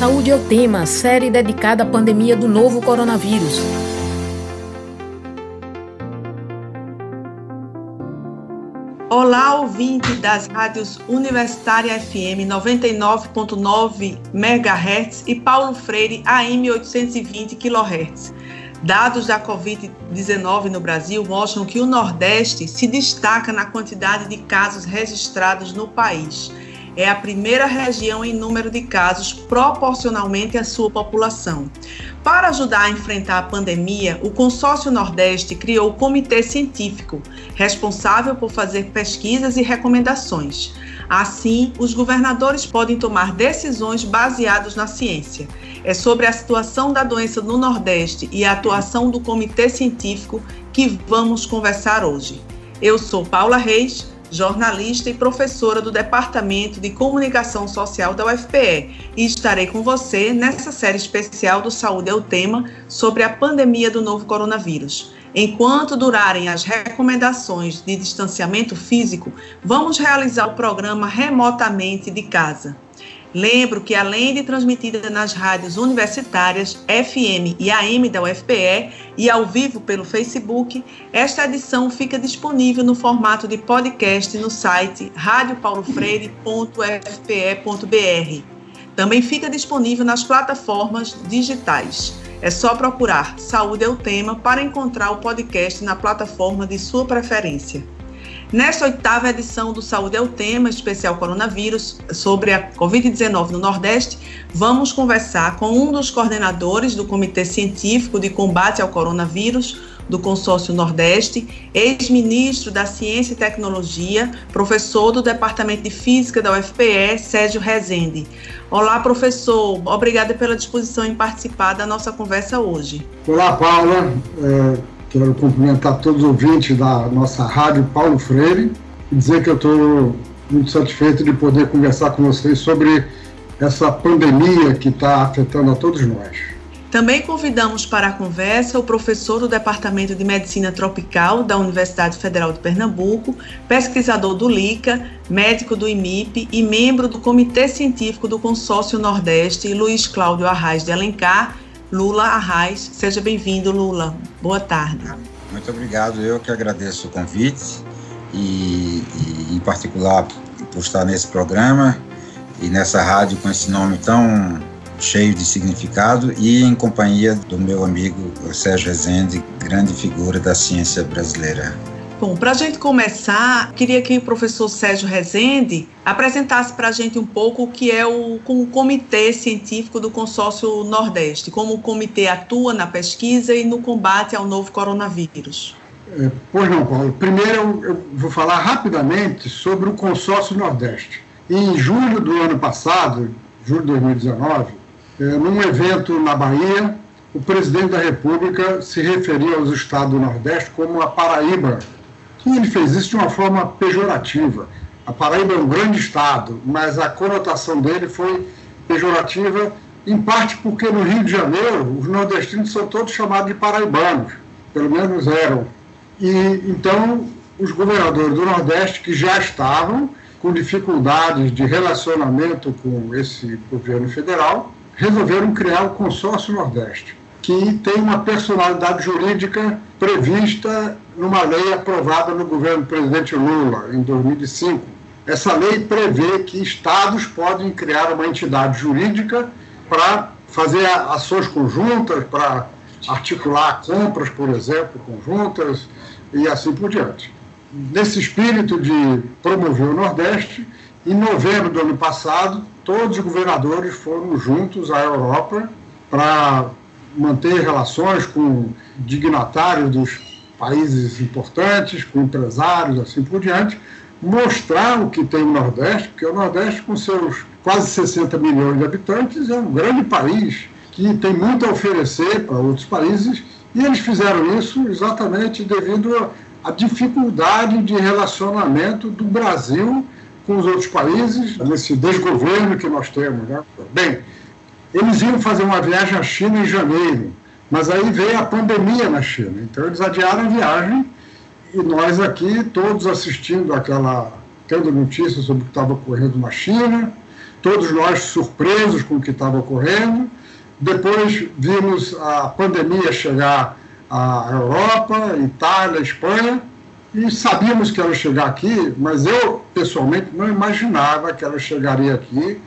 Saúde é o tema, série dedicada à pandemia do novo coronavírus. Olá, ouvinte das rádios Universitária FM 99.9 MHz e Paulo Freire AM 820 kHz. Dados da Covid-19 no Brasil mostram que o Nordeste se destaca na quantidade de casos registrados no país é a primeira região em número de casos proporcionalmente à sua população. Para ajudar a enfrentar a pandemia, o Consórcio Nordeste criou o Comitê Científico, responsável por fazer pesquisas e recomendações. Assim, os governadores podem tomar decisões baseadas na ciência. É sobre a situação da doença no Nordeste e a atuação do Comitê Científico que vamos conversar hoje. Eu sou Paula Reis jornalista e professora do Departamento de Comunicação Social da UFPE, e estarei com você nessa série especial do Saúde é o Tema sobre a pandemia do novo coronavírus. Enquanto durarem as recomendações de distanciamento físico, vamos realizar o programa remotamente de casa. Lembro que, além de transmitida nas rádios universitárias FM e AM da UFPE e ao vivo pelo Facebook, esta edição fica disponível no formato de podcast no site radiopaulofreire.fpe.br. Também fica disponível nas plataformas digitais. É só procurar Saúde é o Tema para encontrar o podcast na plataforma de sua preferência. Nesta oitava edição do Saúde é o Tema, especial coronavírus, sobre a Covid-19 no Nordeste, vamos conversar com um dos coordenadores do Comitê Científico de Combate ao Coronavírus do Consórcio Nordeste, ex-ministro da Ciência e Tecnologia, professor do Departamento de Física da UFPE, Sérgio Rezende. Olá, professor. Obrigada pela disposição em participar da nossa conversa hoje. Olá, Paula. É Quero cumprimentar todos os ouvintes da nossa rádio Paulo Freire e dizer que eu estou muito satisfeito de poder conversar com vocês sobre essa pandemia que está afetando a todos nós. Também convidamos para a conversa o professor do Departamento de Medicina Tropical da Universidade Federal de Pernambuco, pesquisador do LICA, médico do IMIP e membro do Comitê Científico do Consórcio Nordeste, Luiz Cláudio Arraes de Alencar, Lula Arraes. Seja bem-vindo, Lula. Boa tarde. Muito obrigado. Eu que agradeço o convite e, e, em particular, por estar nesse programa e nessa rádio com esse nome tão cheio de significado e em companhia do meu amigo Sérgio Rezende, grande figura da ciência brasileira. Bom, para a gente começar, queria que o professor Sérgio Rezende apresentasse para a gente um pouco o que é o, o Comitê Científico do Consórcio Nordeste, como o comitê atua na pesquisa e no combate ao novo coronavírus. É, pois não, Paulo. Primeiro eu, vou falar rapidamente sobre o Consórcio Nordeste. Em julho do ano passado, julho de 2019, é, num evento na Bahia, o presidente da República se referia aos estados do Nordeste como a Paraíba ele fez isso de uma forma pejorativa. A Paraíba é um grande estado, mas a conotação dele foi pejorativa, em parte porque no Rio de Janeiro os nordestinos são todos chamados de paraibanos, pelo menos eram. E então os governadores do Nordeste que já estavam com dificuldades de relacionamento com esse governo federal, resolveram criar o Consórcio Nordeste que tem uma personalidade jurídica prevista numa lei aprovada no governo do presidente Lula, em 2005. Essa lei prevê que estados podem criar uma entidade jurídica para fazer ações conjuntas, para articular compras, por exemplo, conjuntas e assim por diante. Nesse espírito de promover o Nordeste, em novembro do ano passado, todos os governadores foram juntos à Europa para manter relações com dignatários dos países importantes, com empresários, assim por diante, mostrar o que tem o Nordeste, porque o Nordeste, com seus quase 60 milhões de habitantes, é um grande país que tem muito a oferecer para outros países, e eles fizeram isso exatamente devido à dificuldade de relacionamento do Brasil com os outros países, nesse desgoverno que nós temos. Né? Bem, eles iam fazer uma viagem à China em janeiro, mas aí veio a pandemia na China. Então eles adiaram a viagem e nós aqui, todos assistindo aquela, tendo notícias sobre o que estava ocorrendo na China, todos nós surpresos com o que estava ocorrendo. Depois vimos a pandemia chegar à Europa, Itália, Espanha, e sabíamos que ela ia chegar aqui, mas eu, pessoalmente, não imaginava que ela chegaria aqui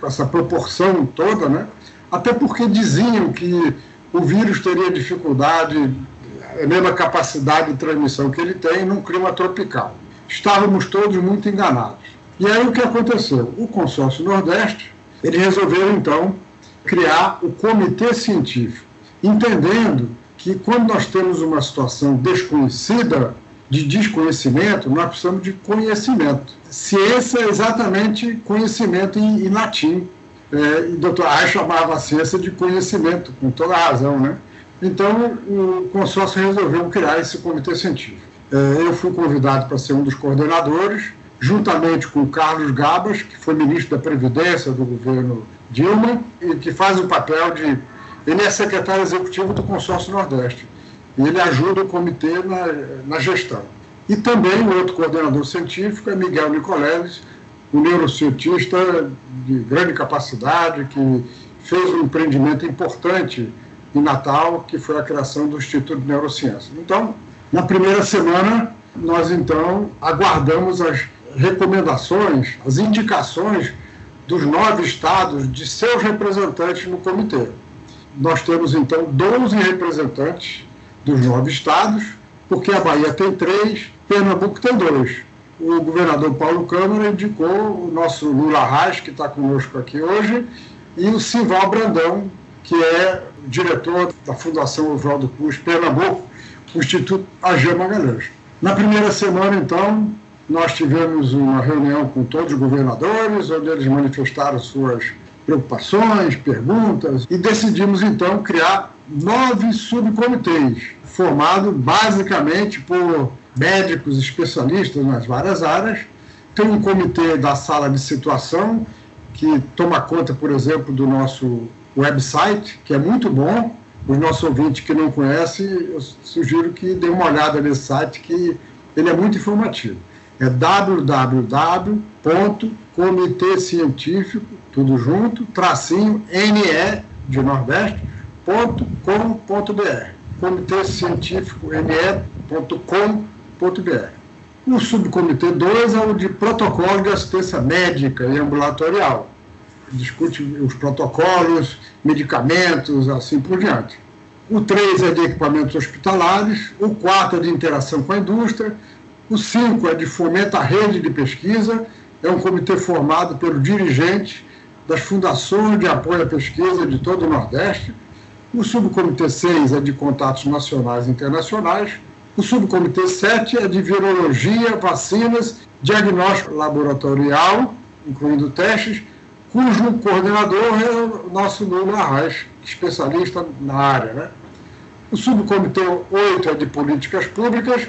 com essa proporção toda, né? Até porque diziam que o vírus teria dificuldade, a mesma capacidade de transmissão que ele tem num clima tropical. Estávamos todos muito enganados. E aí o que aconteceu? O consórcio Nordeste, ele resolveu então criar o comitê científico, entendendo que quando nós temos uma situação desconhecida, de desconhecimento, nós precisamos de conhecimento. Ciência é exatamente conhecimento em, em latim. É, e doutor Reich chamava a ciência de conhecimento, com toda a razão, né? Então, o consórcio resolveu criar esse comitê científico. É, eu fui convidado para ser um dos coordenadores, juntamente com o Carlos Gabas, que foi ministro da Previdência do governo Dilma, e que faz o papel de. Ele é secretário executivo do Consórcio Nordeste. E ele ajuda o comitê na, na gestão. E também o outro coordenador científico é Miguel Nicoleles, um neurocientista de grande capacidade, que fez um empreendimento importante em Natal, que foi a criação do Instituto de Neurociência. Então, na primeira semana, nós então aguardamos as recomendações, as indicações dos nove estados de seus representantes no comitê. Nós temos então 12 representantes dos nove estados, porque a Bahia tem três, Pernambuco tem dois. O governador Paulo Câmara indicou o nosso Lula Reis, que está conosco aqui hoje, e o Sival Brandão, que é diretor da Fundação Oswaldo Cruz Pernambuco, o Instituto AG Magalhães. Na primeira semana, então, nós tivemos uma reunião com todos os governadores, onde eles manifestaram suas preocupações, perguntas, e decidimos, então, criar nove subcomitês, formados basicamente por médicos especialistas nas várias áreas. Tem um comitê da sala de situação, que toma conta, por exemplo, do nosso website, que é muito bom. Os nossos ouvintes que não conhecem, eu sugiro que dêem uma olhada nesse site, que ele é muito informativo. É www.comitêcientífico, tudo junto, tracinho, NE de Nordeste, me.com.br. Comitê Científico O subcomitê 2 é o de protocolo de assistência médica e ambulatorial. Discute os protocolos, medicamentos, assim por diante. O 3 é de equipamentos hospitalares. O 4 é de interação com a indústria. O 5 é de fomento à rede de pesquisa. É um comitê formado pelo dirigente das fundações de apoio à pesquisa de todo o Nordeste o subcomitê 6 é de contatos nacionais e internacionais. O subcomitê 7 é de virologia, vacinas, diagnóstico laboratorial, incluindo testes, cujo coordenador é o nosso Nuno Arraes, especialista na área. Né? O subcomitê 8 é de políticas públicas.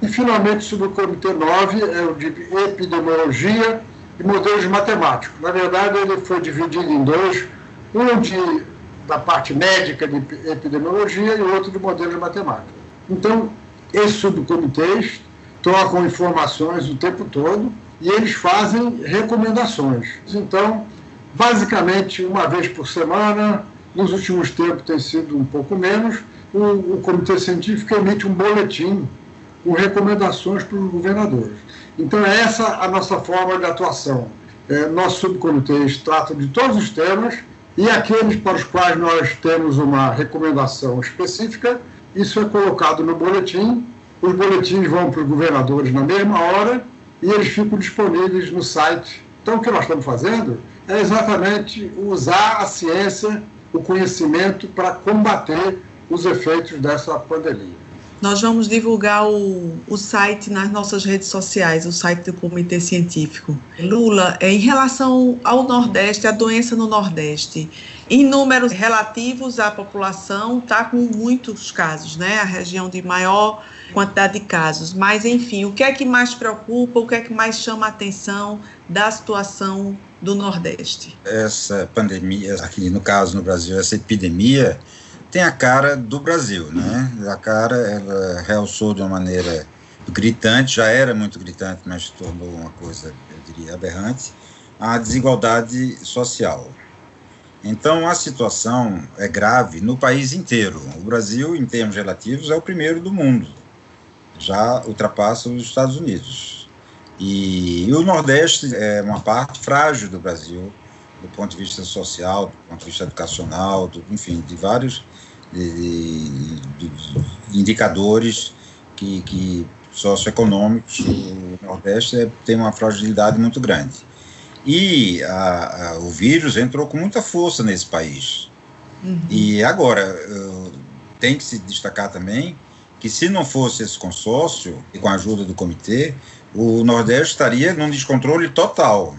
E, finalmente, o subcomitê 9 é o de epidemiologia e modelos matemáticos. Na verdade, ele foi dividido em dois: um de da parte médica de epidemiologia e outro de modelo de matemática. Então, esses subcomitês trocam informações o tempo todo e eles fazem recomendações. Então, basicamente, uma vez por semana, nos últimos tempos tem sido um pouco menos, o, o comitê científico emite um boletim com recomendações para os governadores. Então, é essa a nossa forma de atuação. É, nossos subcomitês tratam de todos os temas e aqueles para os quais nós temos uma recomendação específica, isso é colocado no boletim. Os boletins vão para os governadores na mesma hora e eles ficam disponíveis no site. Então, o que nós estamos fazendo é exatamente usar a ciência, o conhecimento para combater os efeitos dessa pandemia. Nós vamos divulgar o, o site nas nossas redes sociais, o site do Comitê Científico. Lula, é, em relação ao Nordeste, a doença no Nordeste, em números relativos à população, está com muitos casos, né? A região de maior quantidade de casos. Mas, enfim, o que é que mais preocupa, o que é que mais chama a atenção da situação do Nordeste? Essa pandemia, aqui no caso no Brasil, essa epidemia tem a cara do Brasil, né? A cara, ela realçou de uma maneira gritante, já era muito gritante, mas tornou uma coisa, eu diria, aberrante. a desigualdade social. Então, a situação é grave no país inteiro. O Brasil, em termos relativos, é o primeiro do mundo, já ultrapassa os Estados Unidos. E, o Nordeste é uma parte frágil do Brasil, do ponto de vista social, do ponto de vista educacional, do, enfim, de vários de, de, de indicadores que, que socioeconômicos. O Nordeste é, tem uma fragilidade muito grande. E a, a, o vírus entrou com muita força nesse país. Uhum. E agora, tem que se destacar também que se não fosse esse consórcio, e com a ajuda do comitê, o Nordeste estaria num descontrole total.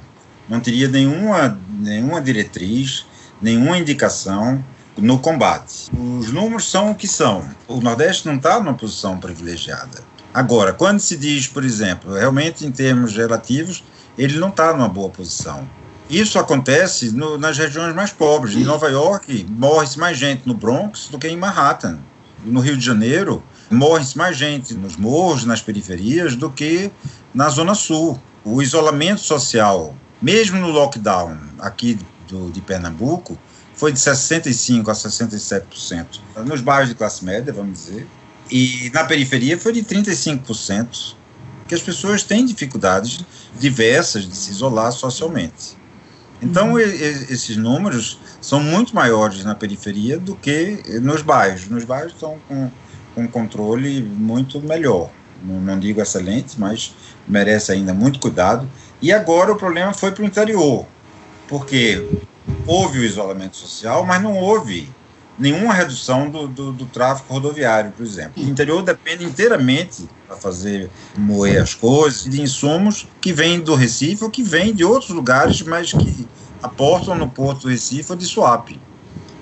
Não teria nenhuma, nenhuma diretriz, nenhuma indicação no combate. Os números são o que são. O Nordeste não está numa posição privilegiada. Agora, quando se diz, por exemplo, realmente em termos relativos, ele não está numa boa posição. Isso acontece no, nas regiões mais pobres. Em Nova York, morre-se mais gente no Bronx do que em Manhattan. No Rio de Janeiro, morre-se mais gente nos morros, nas periferias, do que na Zona Sul. O isolamento social, mesmo no lockdown aqui do, de Pernambuco, foi de 65% a 67%. Nos bairros de classe média, vamos dizer. E na periferia foi de 35% que as pessoas têm dificuldades diversas de se isolar socialmente. Então, uhum. esses números são muito maiores na periferia do que nos bairros. Nos bairros estão com, com controle muito melhor. Não, não, digo excelente, mas merece ainda muito cuidado. E agora o problema foi para o interior, porque houve o isolamento social, mas não houve nenhuma redução do, do, do, tráfego rodoviário, por exemplo. O interior depende inteiramente para fazer moer as coisas de insumos que vêm do Recife ou que vêm de outros lugares, mas que aportam no porto do Recife ou de Suape.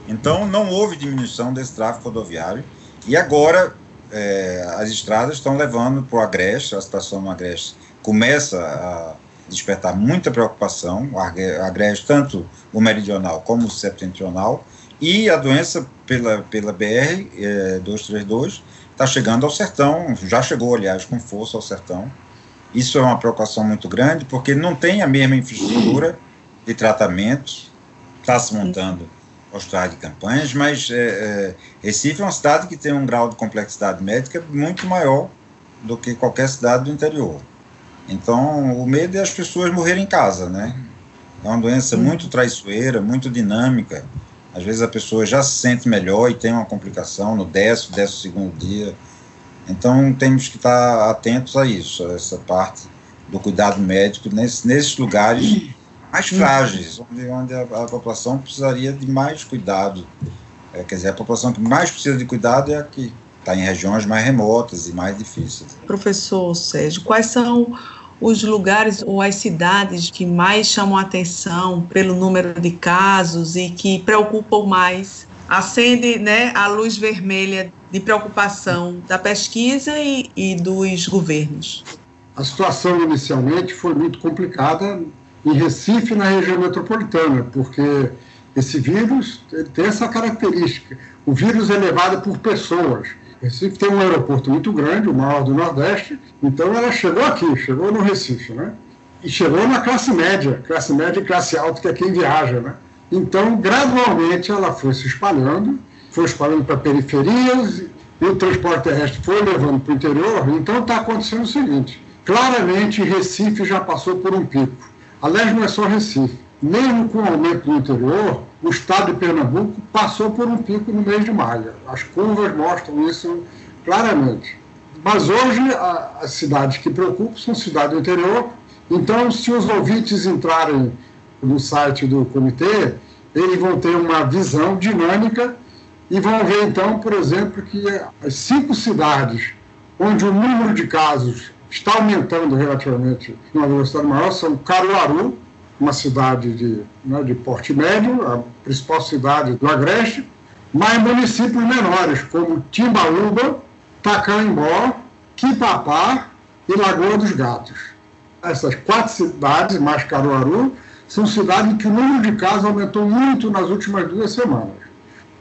Então, não houve diminuição desse tráfego rodoviário e agora é, as estradas estão levando para o Agreste, a situação no Agreste começa a despertar muita preocupação, o Agreste, tanto o meridional como o septentrional, e a doença pela, pela BR é, 232 está chegando ao sertão, já chegou, aliás, com força ao sertão. Isso é uma preocupação muito grande, porque não tem a mesma infraestrutura de tratamento, está se montando hospitais de campanhas, mas é, é, Recife é uma cidade que tem um grau de complexidade médica muito maior do que qualquer cidade do interior. Então, o medo é as pessoas morrerem em casa, né? É uma doença muito traiçoeira, muito dinâmica, às vezes a pessoa já se sente melhor e tem uma complicação no décimo, décimo segundo dia. Então temos que estar atentos a isso, a essa parte do cuidado médico nesse, nesses lugares mais frágeis, onde, onde a, a, população precisaria de mais cuidado. É, quer dizer, a população que mais precisa de cuidado é a que está em regiões mais remotas e mais difíceis. Professor Sérgio, quais são os lugares ou as cidades que mais chamam atenção pelo número de casos e que preocupam mais? Acende né, a luz vermelha de preocupação da pesquisa e, e dos governos. A situação inicialmente foi muito complicada em Recife, na região metropolitana, porque esse vírus tem essa característica. O vírus é levado por pessoas. Recife tem um aeroporto muito grande, o maior do Nordeste, então ela chegou aqui, chegou no Recife, né? E chegou na classe média, classe média e classe alta, que é quem viaja, né? Então, gradualmente, ela foi se espalhando, foi espalhando para periferias, e o transporte terrestre foi levando para o interior. Então, está acontecendo o seguinte: claramente, Recife já passou por um pico. Aliás, não é só Recife. Mesmo com o aumento do interior, o estado de Pernambuco passou por um pico no mês de maio. As curvas mostram isso claramente. Mas hoje, a, as cidades que preocupam são cidades do interior. Então, se os ouvintes entrarem no site do comitê, eles vão ter uma visão dinâmica e vão ver, então, por exemplo, que as cinco cidades onde o número de casos está aumentando relativamente numa velocidade maior são Caruaru, uma cidade de, né, de porte médio, a principal cidade do Agreste, mas municípios menores, como Timbaúba, Tacaimbó, Quipapá e Lagoa dos Gatos. Essas quatro cidades, mais Caruaru, são cidades em que o número de casos aumentou muito nas últimas duas semanas.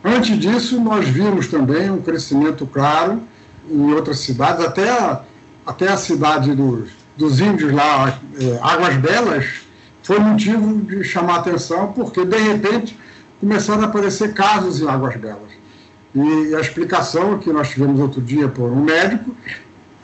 Antes disso, nós vimos também um crescimento claro em outras cidades, até a, até a cidade dos, dos índios lá, é, Águas Belas, foi motivo de chamar atenção, porque, de repente, começaram a aparecer casos em Águas Belas. E a explicação que nós tivemos outro dia por um médico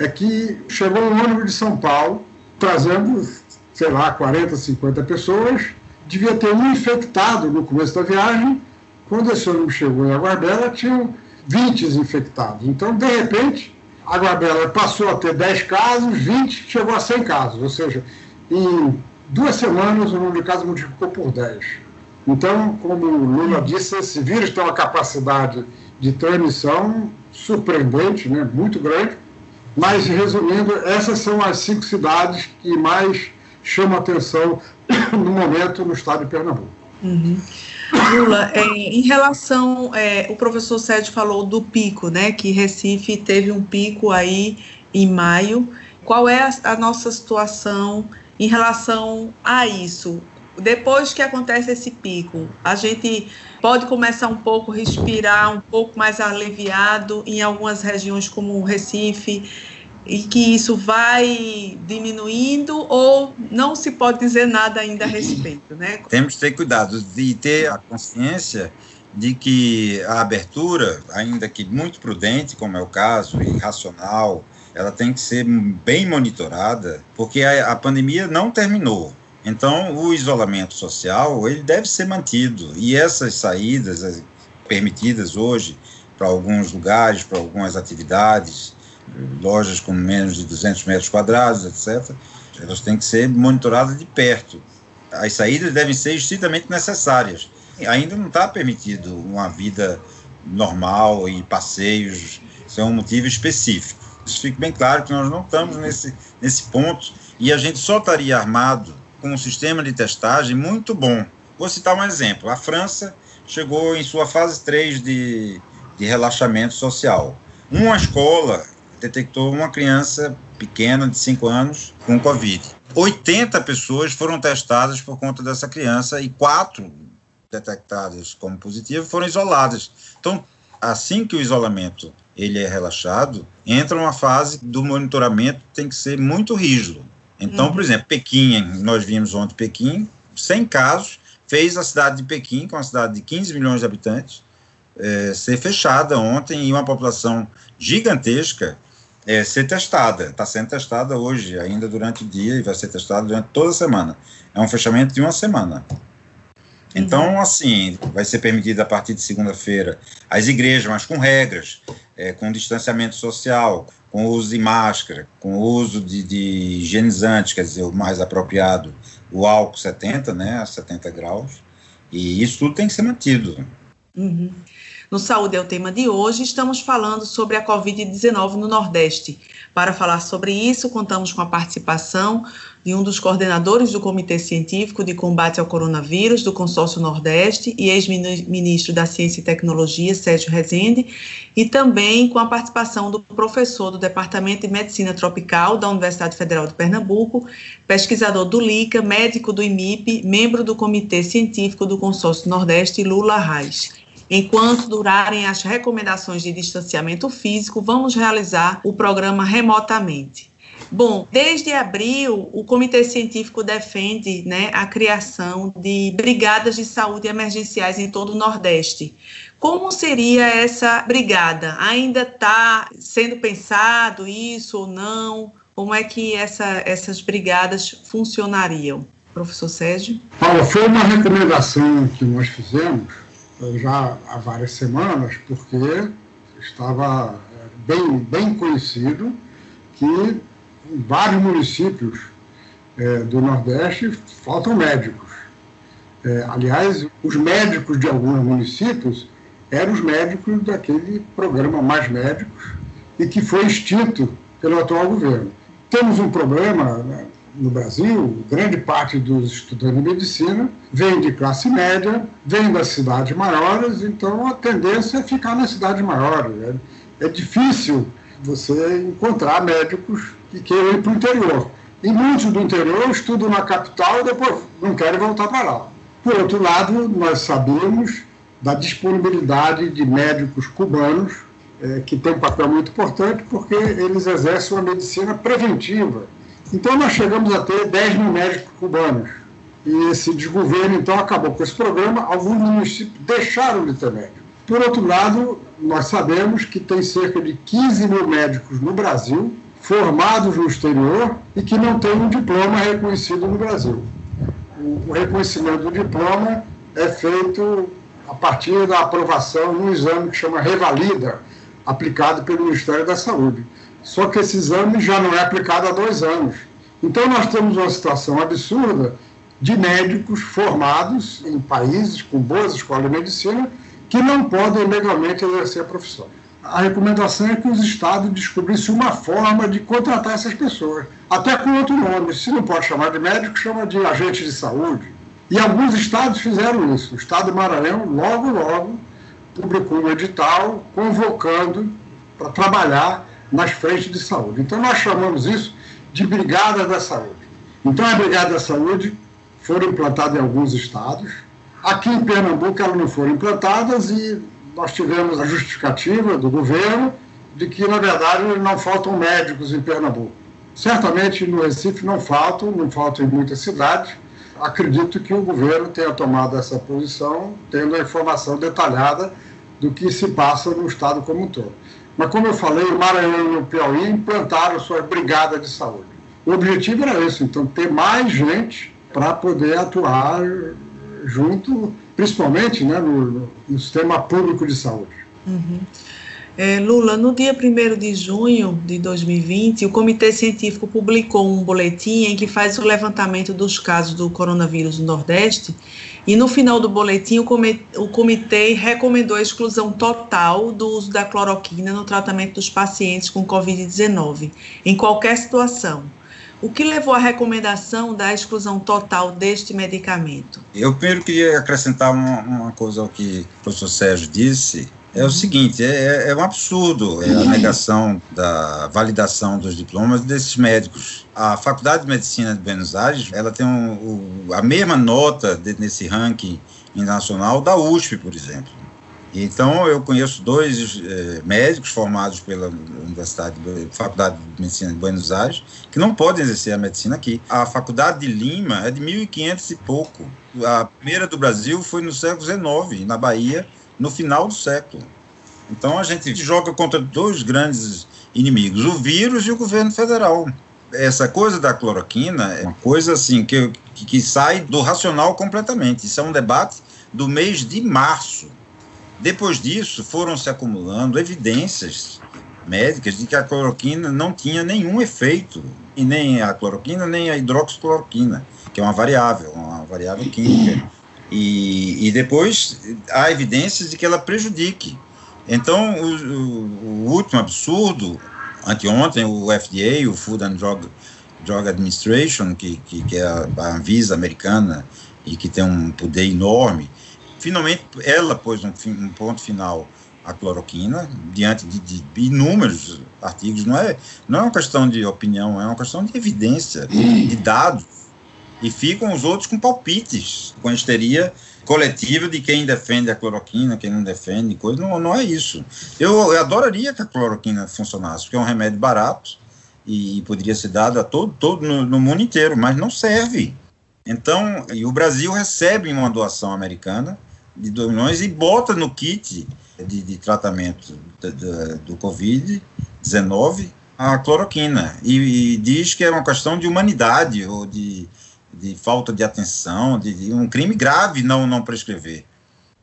é que chegou um ônibus de São Paulo trazendo, sei lá, 40, 50 pessoas, devia ter um infectado no começo da viagem, quando esse ônibus chegou em Aguardela, tinham 20 infectados. Então, de repente, Aguardela passou a ter 10 casos, 20 chegou a 100 casos, ou seja, em duas semanas o número de casos multiplicou por 10. Então, como o Lula disse, esse vírus tem uma capacidade de transmissão surpreendente, né, muito grande, mas, resumindo, essas são as cinco cidades que mais chamam atenção no momento no estado de Pernambuco. Uhum. Lula, é, em relação, é, o professor Sérgio falou do pico, né, que Recife teve um pico aí em maio. Qual é a, a nossa situação em relação a isso? Depois que acontece esse pico, a gente pode começar um pouco respirar um pouco mais aliviado em algumas regiões como o Recife e que isso vai diminuindo ou não se pode dizer nada ainda a respeito, né? Temos que ter cuidado de ter a consciência de que a abertura, ainda que muito prudente, como é o caso, e racional, ela tem que ser bem monitorada, porque a, a pandemia não terminou. Então, o isolamento social ele deve ser mantido e essas saídas permitidas hoje para alguns lugares, para algumas atividades, lojas com menos de 200 metros quadrados, etc., elas têm que ser monitoradas de perto. As saídas devem ser estritamente necessárias. Ainda não está permitido uma vida normal e passeios, isso é um motivo específico. Isso fica bem claro que nós não estamos nesse, nesse ponto e a gente só estaria armado com um sistema de testagem muito bom. Vou citar um exemplo. A França chegou em sua fase 3 de, de relaxamento social. Uma escola detectou uma criança pequena de 5 anos com Covid. 80 pessoas foram testadas por conta dessa criança e quatro detectadas como positivas foram isoladas. Então, assim que o isolamento ele é relaxado, entra uma fase do monitoramento que tem que ser muito rígido. Então, uhum. por exemplo, Pequim, nós vimos ontem Pequim, 100 casos, fez a cidade de Pequim, que é uma cidade de 15 milhões de habitantes, é, ser fechada ontem e uma população gigantesca é, ser testada. Está sendo testada hoje, ainda durante o dia, e vai ser testada durante toda a semana. É um fechamento de uma semana. Então, uhum. assim, vai ser permitido a partir de segunda-feira as igrejas, mas com regras, é, com distanciamento social, com uso de máscara, com uso de, de higienizante, quer dizer, o mais apropriado, o álcool 70, né, a 70 graus, e isso tudo tem que ser mantido. Uhum. No Saúde é o tema de hoje. Estamos falando sobre a Covid-19 no Nordeste. Para falar sobre isso, contamos com a participação de um dos coordenadores do Comitê Científico de Combate ao Coronavírus do Consórcio Nordeste e ex-ministro da Ciência e Tecnologia, Sérgio Rezende, e também com a participação do professor do Departamento de Medicina Tropical da Universidade Federal de Pernambuco, pesquisador do LICA, médico do IMIP, membro do Comitê Científico do Consórcio Nordeste, Lula Reis. Enquanto durarem as recomendações de distanciamento físico, vamos realizar o programa remotamente. Bom, desde abril, o Comitê Científico defende né, a criação de brigadas de saúde emergenciais em todo o Nordeste. Como seria essa brigada? Ainda está sendo pensado isso ou não? Como é que essa, essas brigadas funcionariam? Professor Sérgio? Paulo, foi uma recomendação que nós fizemos já há várias semanas, porque estava é, bem, bem conhecido que vários municípios é, do Nordeste faltam médicos. É, aliás, os médicos de alguns municípios eram os médicos daquele programa Mais Médicos e que foi extinto pelo atual governo. Temos um problema né, no Brasil, grande parte dos estudantes de medicina vem de classe média, vem das cidades maiores, então a tendência é ficar nas cidades maiores. Né? É difícil você encontrar médicos que queiram ir para o interior. E muitos do interior estudam na capital e depois não querem voltar para lá. Por outro lado, nós sabemos da disponibilidade de médicos cubanos, é, que tem um papel muito importante, porque eles exercem uma medicina preventiva então, nós chegamos a ter 10 mil médicos cubanos. E esse desgoverno, então, acabou com esse programa. Alguns municípios deixaram de ter médico. Por outro lado, nós sabemos que tem cerca de 15 mil médicos no Brasil, formados no exterior e que não têm um diploma reconhecido no Brasil. O reconhecimento do diploma é feito a partir da aprovação num exame que chama Revalida, aplicado pelo Ministério da Saúde. Só que esse exame já não é aplicado há dois anos. Então, nós temos uma situação absurda de médicos formados em países com boas escolas de medicina que não podem legalmente exercer a profissão. A recomendação é que os estados descobrissem uma forma de contratar essas pessoas, até com outro nome. Se não pode chamar de médico, chama de agente de saúde. E alguns estados fizeram isso. O estado do Maranhão, logo, logo, publicou um edital convocando para trabalhar nas frentes de saúde. Então, nós chamamos isso de Brigada da Saúde. Então, a Brigada da Saúde foram implantadas em alguns estados. Aqui em Pernambuco, elas não foram implantadas e nós tivemos a justificativa do governo de que, na verdade, não faltam médicos em Pernambuco. Certamente no Recife não faltam, não faltam em muitas cidades. Acredito que o governo tenha tomado essa posição, tendo a informação detalhada do que se passa no estado como um todo. Mas, como eu falei, o Maranhão e o Piauí implantaram suas brigadas de saúde. O objetivo era esse, então, ter mais gente para poder atuar junto, principalmente né, no, no sistema público de saúde. Uhum. É, Lula, no dia 1 de junho de 2020, o Comitê Científico publicou um boletim em que faz o levantamento dos casos do coronavírus no Nordeste e no final do boletim o comitê, o comitê recomendou a exclusão total do uso da cloroquina no tratamento dos pacientes com Covid-19, em qualquer situação. O que levou à recomendação da exclusão total deste medicamento? Eu primeiro queria acrescentar uma, uma coisa ao que o professor Sérgio disse, é o seguinte, é, é, um absurdo é a negação da validação dos diplomas desses médicos. A Faculdade de Medicina de Buenos Aires, ela tem um, o, a mesma nota de, nesse ranking internacional da USP, por exemplo. Então, eu conheço dois é, médicos formados pela Universidade, Faculdade de Medicina de Buenos Aires, que não podem exercer a medicina aqui. A Faculdade de Lima é de 1500 e pouco. A primeira do Brasil foi no século XIX, na Bahia, no final do século. Então a gente joga contra dois grandes inimigos, o vírus e o governo federal. Essa coisa da cloroquina é uma coisa assim que, que, sai do racional completamente. Isso é um debate do mês de março. Depois disso, foram se acumulando evidências médicas de que a cloroquina não tinha nenhum efeito, e nem a cloroquina, nem a hidroxicloroquina, que é uma variável, uma variável química e, e depois há evidências de que ela prejudique. Então, o, o, o último absurdo, anteontem, o FDA, o Food and Drug, Drug Administration, que, que, que é a, Anvisa americana e que tem um poder enorme, finalmente ela pôs um, um ponto final à cloroquina, diante de, de, inúmeros artigos. Não é, não é uma questão de opinião, é uma questão de evidência, de dados e ficam os outros com palpites, com histeria coletiva de quem defende a cloroquina, quem não defende, coisa. Não, não é isso. Eu, eu adoraria que a cloroquina funcionasse, porque é um remédio barato e poderia ser dado a todo, todo no, no mundo inteiro, mas não serve. Então, e o Brasil recebe uma doação americana de 2 milhões e bota no kit de, de tratamento de, do Covid-19 a cloroquina e, e, diz que é uma questão de humanidade ou de de falta de atenção, de, de um crime grave não, não prescrever.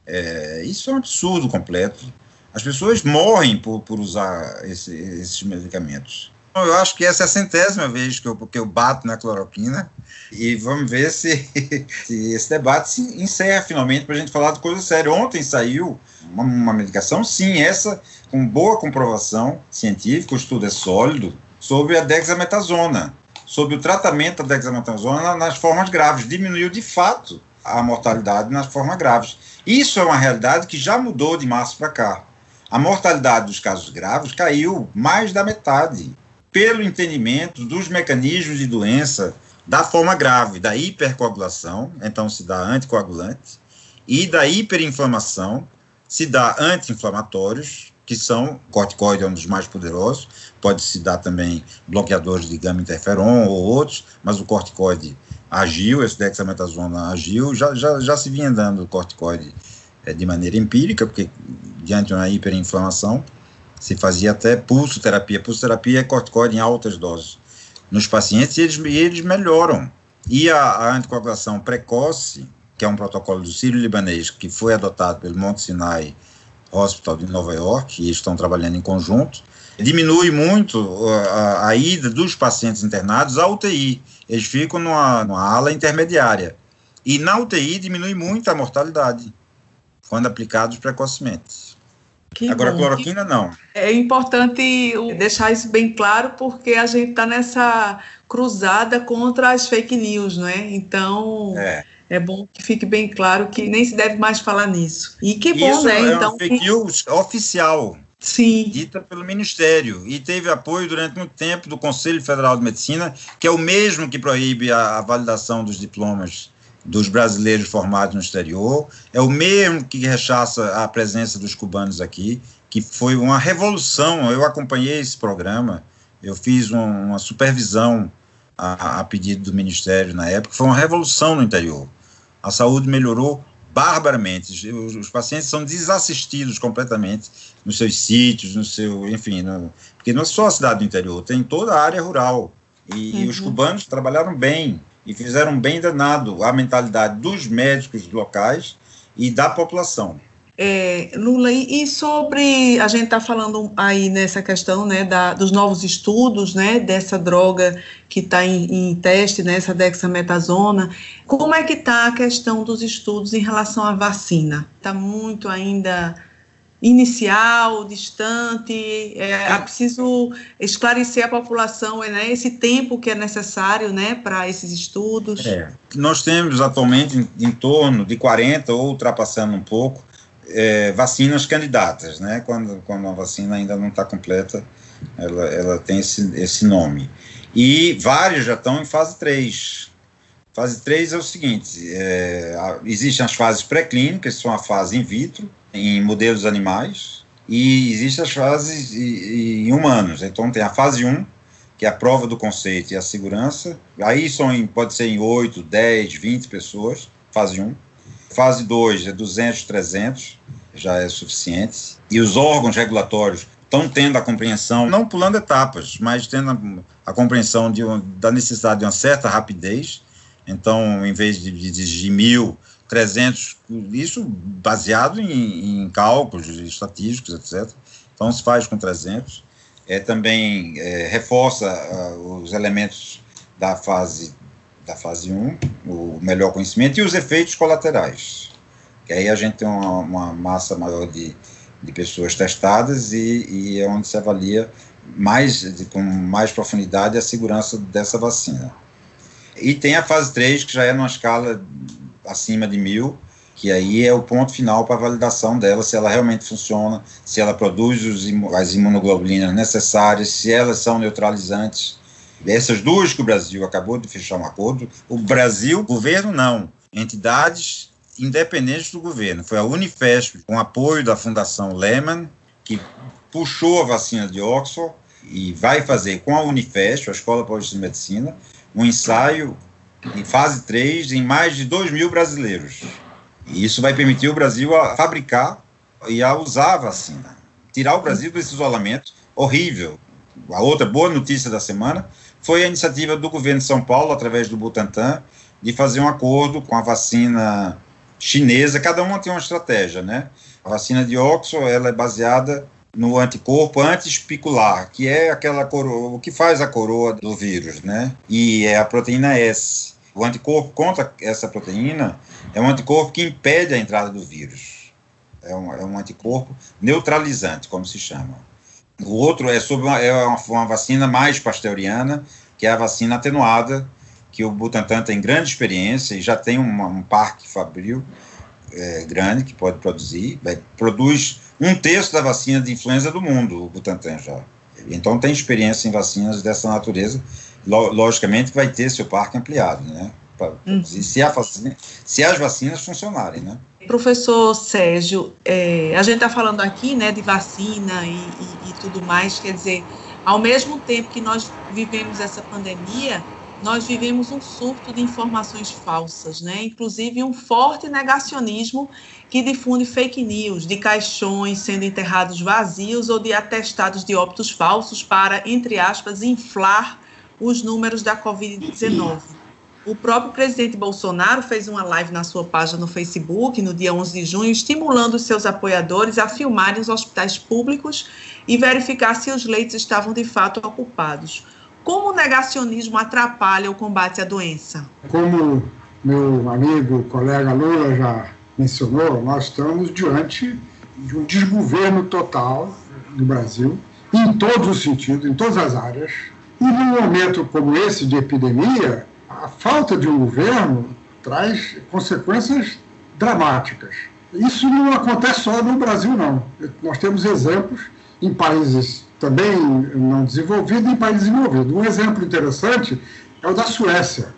É, isso é um absurdo completo. As pessoas morrem por, por usar esse, esses medicamentos. Eu acho que essa é a centésima vez que eu, que eu bato na cloroquina e vamos ver se, se esse debate se encerra finalmente para a gente falar de coisa séria. Ontem saiu uma, uma medicação, sim, essa com boa comprovação científica, o estudo é sólido, sobre a dexametasona sobre o tratamento da dexametasona nas formas graves. Diminuiu de fato a mortalidade nas formas graves. Isso é uma realidade que já mudou de março para cá. A mortalidade dos casos graves caiu mais da metade, pelo entendimento dos mecanismos de doença da forma grave, da hipercoagulação, então se dá anticoagulante, e da hiperinflamação, se dá anti-inflamatórios, que são, corticoide é um dos mais poderosos, pode se dar também bloqueadores de gama interferon ou outros, mas o corticoide agiu, esse dexametasona agiu, já, já, já se vinha dando corticoide é, de maneira empírica, porque diante de uma hiperinflamação, se fazia até pulsoterapia. Pulsoterapia é corticoide em altas doses nos pacientes e eles, e eles melhoram. E a, a, anticoagulação precoce, que é um protocolo do Sírio-Libanês, que foi adotado pelo Monte Sinai Hospital de Nova York, e estão trabalhando em conjunto, diminui muito a, a ida dos pacientes internados à UTI. Eles ficam numa, numa ala intermediária. E na UTI diminui muito a mortalidade, quando aplicados precocemente. Que Agora, bom. cloroquina não. É importante deixar isso bem claro, porque a gente está nessa cruzada contra as fake news, não é? Então, é. é. bom que fique bem claro que nem se deve mais falar nisso. E que bom, isso né? É então, fake news oficial. Sim. Dita pelo Ministério. E teve apoio durante muito tempo do Conselho Federal de Medicina, que é o mesmo que proíbe a, a validação dos diplomas dos brasileiros formados no exterior, é o mesmo que rechaça a presença dos cubanos aqui, que foi uma revolução. Eu acompanhei esse programa, eu fiz uma, uma supervisão a, a, pedido do Ministério na época, foi uma revolução no interior. A saúde melhorou barbaramente. Os, os pacientes são desassistidos completamente nos seus sítios, no seu, enfim, no, porque não é só a cidade do interior, tem toda a área rural. E, uhum. e os cubanos trabalharam bem e fizeram bem danado à mentalidade dos médicos locais e da população. É, Lula, e sobre a gente está falando aí nessa questão né, da, dos novos estudos né, dessa droga que está em, em, teste, né, essa dexametasona, como é que está a questão dos estudos em relação à vacina? Está muito ainda inicial, distante, é, é preciso esclarecer a população, né, esse tempo que é necessário, né, para esses estudos. É. Nós temos atualmente em, em, torno de 40 ou ultrapassando um pouco é, vacinas candidatas, né, quando, quando a vacina ainda não está completa, ela, ela tem esse, esse nome. E vários já estão em fase 3. Fase 3 é o seguinte, é, existem as fases pré-clínicas, são a fase in vitro, em modelos animais e existem as fases em humanos. Então tem a fase 1, que é a prova do conceito e a segurança. Aí são em, pode ser em 8, 10, 20 pessoas, fase 1. Fase 2 é 200, 300, já é suficiente. E os órgãos regulatórios estão tendo a compreensão, não pulando etapas, mas tendo a, a compreensão de, da necessidade de uma certa rapidez. Então, em vez de, exigir mil, 300, isso baseado em, em cálculos estatísticos, etc. Então se faz com 300. É, também é, reforça uh, os elementos da fase da fase 1, o melhor conhecimento e os efeitos colaterais. Que aí a gente tem uma, uma massa maior de, de pessoas testadas e, e é onde se avalia mais, de, com mais profundidade a segurança dessa vacina. E tem a fase 3, que já é numa escala acima de mil, que aí é o ponto final para a validação dela, se ela realmente funciona, se ela produz os, as imunoglobulinas necessárias, se elas são neutralizantes. Essas duas que o Brasil acabou de fechar um acordo, o Brasil, governo não, entidades independentes do governo. Foi a Unifesp, com apoio da Fundação Lehman, que puxou a vacina de Oxford e vai fazer com a Unifesp, a Escola Paulista de Medicina, um ensaio em fase 3 em mais de 2 mil brasileiros. E isso vai permitir o Brasil a fabricar e a usar a vacina. Tirar o Brasil desse isolamento horrível. A outra boa notícia da semana foi a iniciativa do governo de São Paulo, através do Butantan, de fazer um acordo com a vacina chinesa. Cada uma tem uma estratégia, né? A vacina de Oxford ela é baseada no anticorpo antispicular, que é aquela coroa, o que faz a coroa do vírus, né? E é a proteína S. O anticorpo contra essa proteína é um anticorpo que impede a entrada do vírus. É um, é um anticorpo neutralizante, como se chama. O outro é sobre uma, é uma, uma vacina mais pasteuriana, que é a vacina atenuada, que o Butantan tem grande experiência e já tem uma, um parque fabril é, grande que pode produzir. Vai, produz um terço da vacina de influenza do mundo, o Butantan já. Então tem experiência em vacinas dessa natureza. Logicamente vai ter seu parque ampliado, né? Hum. Se, a vacina, se as vacinas funcionarem, né? Professor Sérgio, é, a gente está falando aqui, né, de vacina e, e, e tudo mais, quer dizer, ao mesmo tempo que nós vivemos essa pandemia, nós vivemos um surto de informações falsas, né? Inclusive um forte negacionismo que difunde fake news de caixões sendo enterrados vazios ou de atestados de óbitos falsos para, entre aspas, inflar os números da Covid-19. O próprio presidente Bolsonaro fez uma live na sua página no Facebook no dia 11 de junho, estimulando seus apoiadores a filmarem os hospitais públicos e verificar se os leitos estavam de fato ocupados. Como o negacionismo atrapalha o combate à doença? Como meu amigo, colega Lula já mencionou, nós estamos diante de um desgoverno total do Brasil, em todos os sentidos, em todas as áreas. E num momento como esse de epidemia, a falta de um governo traz consequências dramáticas. Isso não acontece só no Brasil, não. Nós temos exemplos em países também não desenvolvidos e em países desenvolvidos. Um exemplo interessante é o da Suécia.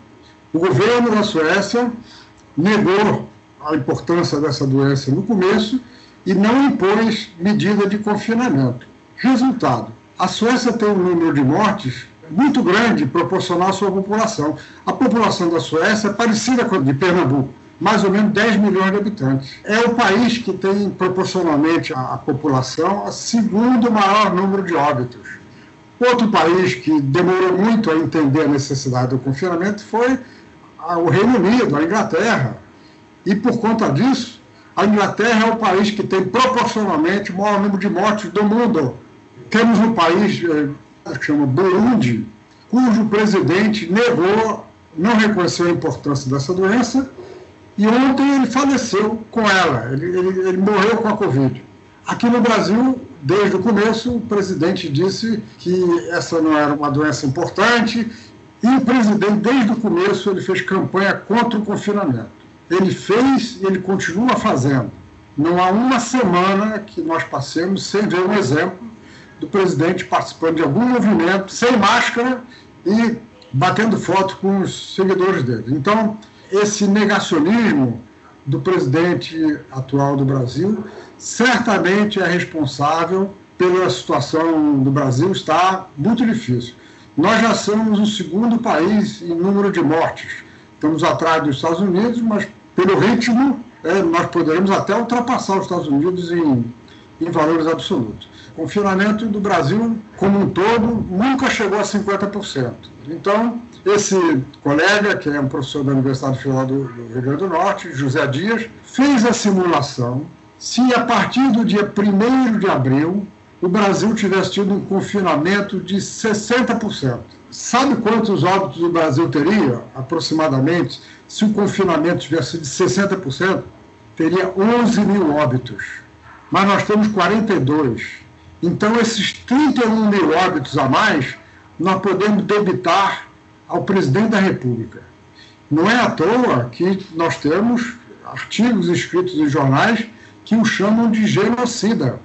O governo da Suécia negou a importância dessa doença no começo e não impôs medida de confinamento. Resultado: a Suécia tem um número de mortes muito grande proporcional à sua população. A população da Suécia é parecida com a de Pernambuco, mais ou menos 10 milhões de habitantes. É o país que tem, proporcionalmente à população, o segundo maior número de óbitos. Outro país que demorou muito a entender a necessidade do confinamento foi o Reino Unido, a Inglaterra. E por conta disso, a Inglaterra é o país que tem proporcionalmente o maior número de mortes do mundo. Temos um país eh, que chama Burundi, cujo presidente negou, não reconheceu a importância dessa doença, e ontem ele faleceu com ela, ele, ele, ele morreu com a Covid. Aqui no Brasil, desde o começo, o presidente disse que essa não era uma doença importante, e o presidente, desde o começo, ele fez campanha contra o confinamento. Ele fez e ele continua fazendo. Não há uma semana que nós passemos sem ver um exemplo do presidente participando de algum movimento sem máscara e batendo foto com os seguidores dele. Então, esse negacionismo do presidente atual do Brasil certamente é responsável pela situação do Brasil está muito difícil. Nós já somos o segundo país em número de mortes. Estamos atrás dos Estados Unidos, mas pelo ritmo é, nós poderemos até ultrapassar os Estados Unidos em, em valores absolutos confinamento do Brasil como um todo nunca chegou a 50%. Então, esse colega, que é um professor da Universidade Federal do Rio Grande do Norte, José Dias, fez a simulação se a partir do dia 1 de abril o Brasil tivesse tido um confinamento de 60%. Sabe quantos óbitos o Brasil teria, aproximadamente, se o confinamento tivesse de 60%? Teria 11 mil óbitos. Mas nós temos 42. Então, esses 31 mil óbitos a mais, nós podemos debitar ao presidente da República. Não é à toa que nós temos artigos escritos em jornais que o chamam de genocida.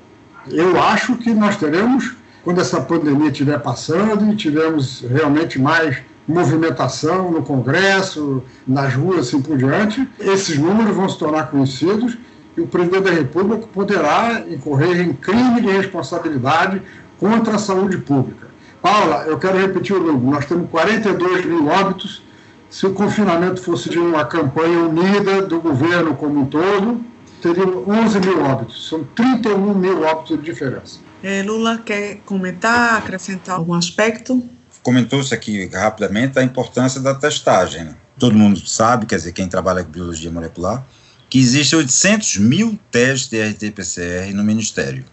Eu acho que nós teremos, quando essa pandemia estiver passando e tivermos realmente mais movimentação no Congresso, nas ruas, assim por diante, esses números vão se tornar conhecidos e o presidente da República poderá incorrer em crime de responsabilidade contra a saúde pública. Paula, eu quero repetir o número: nós temos 42 mil óbitos. Se o confinamento fosse de uma campanha unida do governo como um todo, teriam 11 mil óbitos. São 31 mil óbitos de diferença. É, Lula quer comentar, acrescentar algum aspecto? Comentou-se aqui rapidamente a importância da testagem. Né? Todo mundo sabe, quer dizer, quem trabalha com biologia molecular, que existem 800 mil testes de RT-PCR no Ministério.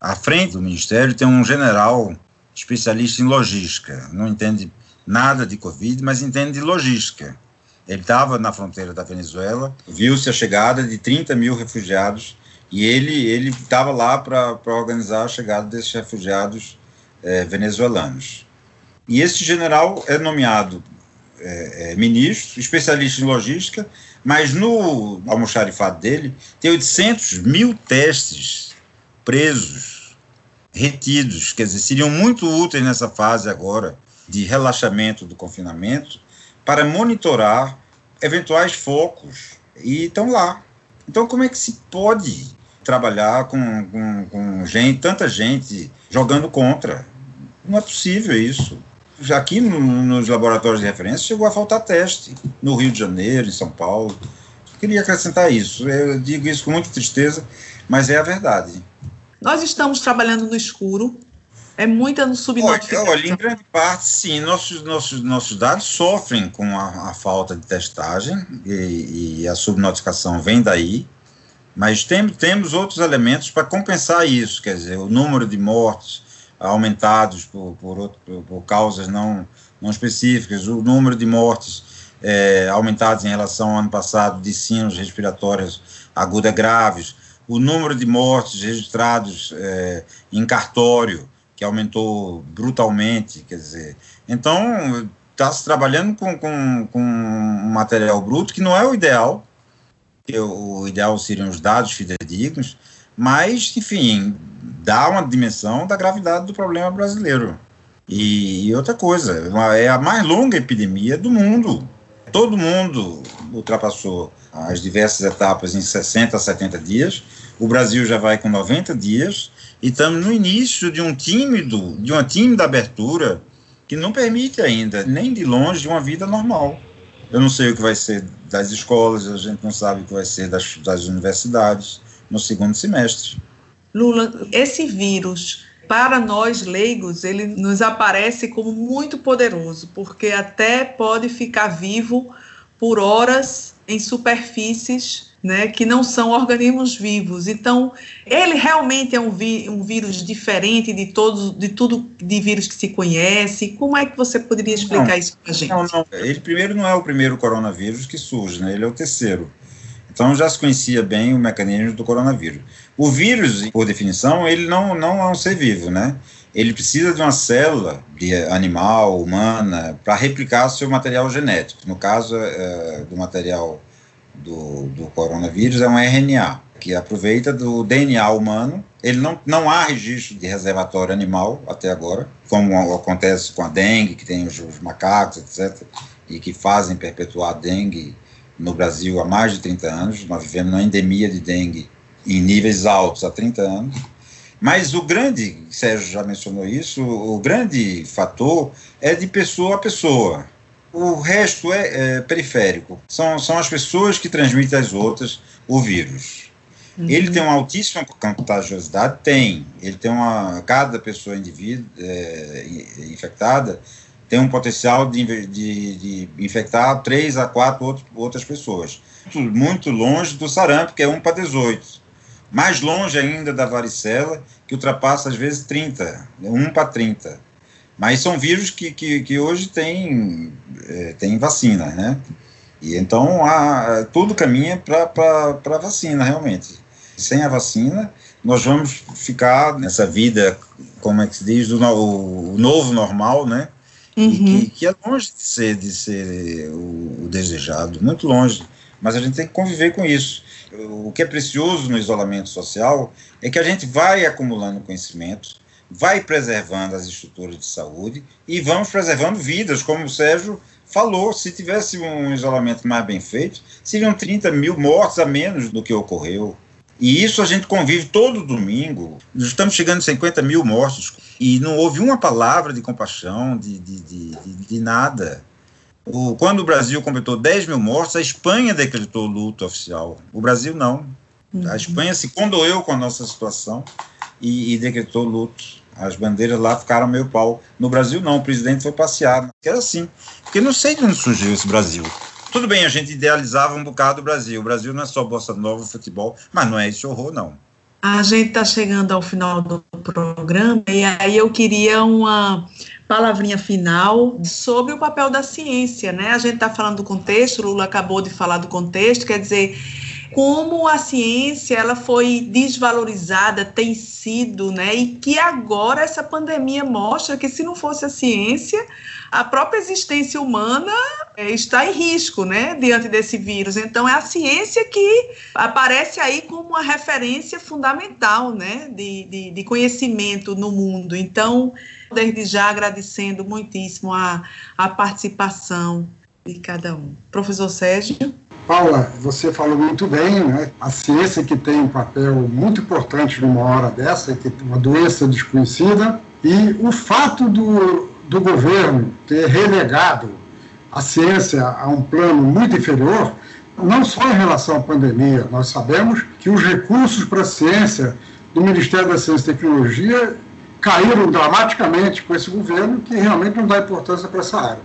À frente do Ministério tem um general especialista em logística, não entende nada de Covid, mas entende de logística. Ele estava na fronteira da Venezuela, viu-se a chegada de 30 mil refugiados e ele ele estava lá para organizar a chegada desses refugiados é, venezuelanos. E esse general é nomeado é, é, ministro, especialista em logística, mas no almoxarifado dele tem 800 mil testes presos, retidos, quer dizer, seriam muito úteis nessa fase agora de relaxamento do confinamento para monitorar eventuais focos e estão lá. Então, como é que se pode trabalhar com, com, com gente, tanta gente jogando contra? Não é possível isso. Já aqui no, nos laboratórios de referência chegou a faltar teste, no Rio de Janeiro, em São Paulo. Queria acrescentar isso. Eu digo isso com muita tristeza, mas é a verdade. Nós estamos trabalhando no escuro, é muita no subnotificação. Olha, em grande parte, sim. Nossos, nossos, nossos dados sofrem com a, a falta de testagem e, e, a subnotificação vem daí. Mas tem, temos outros elementos para compensar isso, quer dizer, o número de mortes aumentados por, por, outro, por causas não, não específicas, o número de mortes é, aumentados em relação ao ano passado de sinos respiratórios agudas graves, o número de mortes registrados é, em cartório, que aumentou brutalmente, quer dizer, então está se trabalhando com, com, com um material bruto que não é o ideal, o ideal seriam os dados fidedignos, mas, enfim, dá uma dimensão da gravidade do problema brasileiro. E, e outra coisa, é a mais longa epidemia do mundo. Todo mundo ultrapassou as diversas etapas em 60 a 70 dias. O Brasil já vai com 90 dias e estamos no início de um tímido, de uma tímida abertura que não permite ainda, nem de longe, uma vida normal. Eu não sei o que vai ser das escolas, a gente não sabe o que vai ser das, das universidades no segundo semestre. Lula, esse vírus, para nós leigos, ele nos aparece como muito poderoso, porque até pode ficar vivo por horas em superfícies né, que não são organismos vivos. Então, ele realmente é um, um vírus diferente de todos, de tudo de vírus que se conhece. Como é que você poderia explicar não, isso para a gente? Não, não. Ele primeiro não é o primeiro coronavírus que surge, né? Ele é o terceiro. Então já se conhecia bem o mecanismo do coronavírus. O vírus, por definição, ele não, não é um ser vivo, né? Ele precisa de uma célula de animal, humana, para replicar seu material genético. No caso é, do material do, do coronavírus é um RNA, que aproveita do DNA humano. Ele não, não há registro de reservatório animal até agora, como acontece com a dengue, que tem os, os macacos, etc., e que fazem perpetuar a dengue no Brasil há mais de 30 anos. Nós vivemos uma endemia de dengue em níveis altos há 30 anos. Mas o grande, Sérgio já mencionou isso, o grande fator é de pessoa a pessoa. O resto é, é periférico. São, são as pessoas que transmitem às outras o vírus. Uhum. Ele tem uma altíssima contagiosidade? Tem. Ele tem uma. Cada pessoa indivíduo, é, infectada tem um potencial de, de, de, infectar três a quatro outro, outras pessoas. Muito longe do sarampo, que é 1 para 18. Mais longe ainda da varicela, que ultrapassa às vezes 30, 1 para 30. Mas são vírus que, que, que hoje têm é, tem vacina, né? E então a, tudo caminha para a vacina, realmente. Sem a vacina, nós vamos ficar nessa vida, como é que se diz, do, o novo normal, né? Uhum. Que, que, é longe de ser, de ser o, o desejado, muito longe. Mas a gente tem que conviver com isso. O que é precioso no isolamento social é que a gente vai acumulando conhecimento, vai preservando as estruturas de saúde e vamos preservando vidas, como o Sérgio falou. Se tivesse um isolamento mais bem feito, seriam 30 mil mortes a menos do que ocorreu. E isso a gente convive todo domingo. Estamos chegando a 50 mil mortos e não houve uma palavra de compaixão, de, de, de, de nada. O, quando o Brasil completou 10 mil mortos, a Espanha decretou luto oficial. O Brasil não. Uhum. A Espanha se condoeu com a nossa situação e, e, decretou luto. As bandeiras lá ficaram meio pau. No Brasil, não. O presidente foi passear. Era assim. Porque não sei de onde surgiu esse Brasil. Tudo bem, a gente idealizava um bocado o Brasil. O Brasil não é só bossa nova, futebol, mas não é esse horror, não. A gente está chegando ao final do programa e aí eu queria uma palavrinha final sobre o papel da ciência, né? A gente está falando do contexto, o Lula acabou de falar do contexto, quer dizer, como a ciência ela foi desvalorizada, tem sido, né? E que agora essa pandemia mostra que se não fosse a ciência, a própria existência humana é, está em risco, né, diante desse vírus. Então, é a ciência que aparece aí como uma referência fundamental, né, de, de, de conhecimento no mundo. Então, desde já agradecendo muitíssimo a, a participação de cada um. Professor Sérgio. Paula, você falou muito bem, né? A ciência que tem um papel muito importante numa hora dessa, que é uma doença desconhecida, e o fato do do governo ter relegado a ciência a um plano muito inferior, não só em relação à pandemia, nós sabemos que os recursos para a ciência do Ministério da Ciência e Tecnologia caíram dramaticamente com esse governo, que realmente não dá importância para essa área.